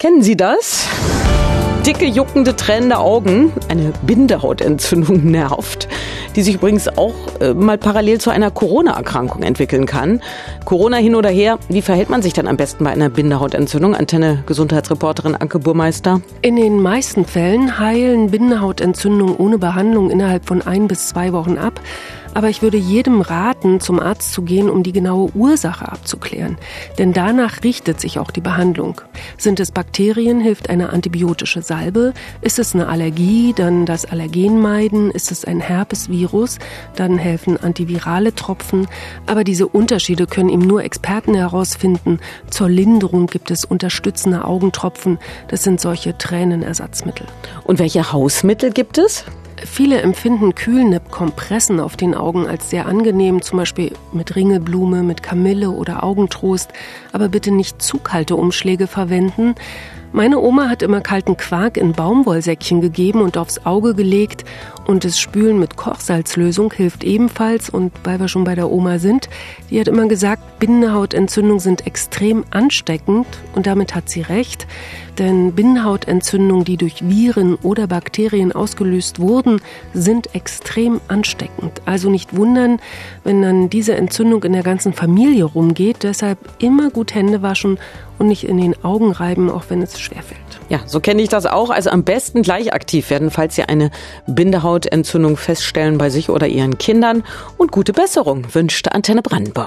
Kennen Sie das? Dicke, juckende, tränende Augen. Eine Bindehautentzündung nervt, die sich übrigens auch äh, mal parallel zu einer Corona-Erkrankung entwickeln kann. Corona hin oder her, wie verhält man sich dann am besten bei einer Bindehautentzündung? Antenne Gesundheitsreporterin Anke Burmeister. In den meisten Fällen heilen Bindehautentzündungen ohne Behandlung innerhalb von ein bis zwei Wochen ab. Aber ich würde jedem raten, zum Arzt zu gehen, um die genaue Ursache abzuklären. Denn danach richtet sich auch die Behandlung. Sind es Bakterien, hilft eine antibiotische Salbe. Ist es eine Allergie, dann das Allergen meiden. Ist es ein Herpesvirus, dann helfen antivirale Tropfen. Aber diese Unterschiede können eben nur Experten herausfinden. Zur Linderung gibt es unterstützende Augentropfen. Das sind solche Tränenersatzmittel. Und welche Hausmittel gibt es? Viele empfinden Kühlnipp-Kompressen auf den Augen als sehr angenehm, zum Beispiel mit Ringelblume, mit Kamille oder Augentrost. Aber bitte nicht zu kalte Umschläge verwenden. Meine Oma hat immer kalten Quark in Baumwollsäckchen gegeben und aufs Auge gelegt und das Spülen mit Kochsalzlösung hilft ebenfalls. Und weil wir schon bei der Oma sind, die hat immer gesagt, Bindehautentzündungen sind extrem ansteckend und damit hat sie recht. Denn Bindehautentzündungen, die durch Viren oder Bakterien ausgelöst wurden, sind extrem ansteckend. Also nicht wundern, wenn dann diese Entzündung in der ganzen Familie rumgeht. Deshalb immer gut Hände waschen und nicht in den Augen reiben, auch wenn es schwerfällt. Ja, so kenne ich das auch. Also am besten gleich aktiv werden, falls Sie eine Bindehautentzündung feststellen bei sich oder Ihren Kindern. Und gute Besserung wünschte Antenne Brandenburg.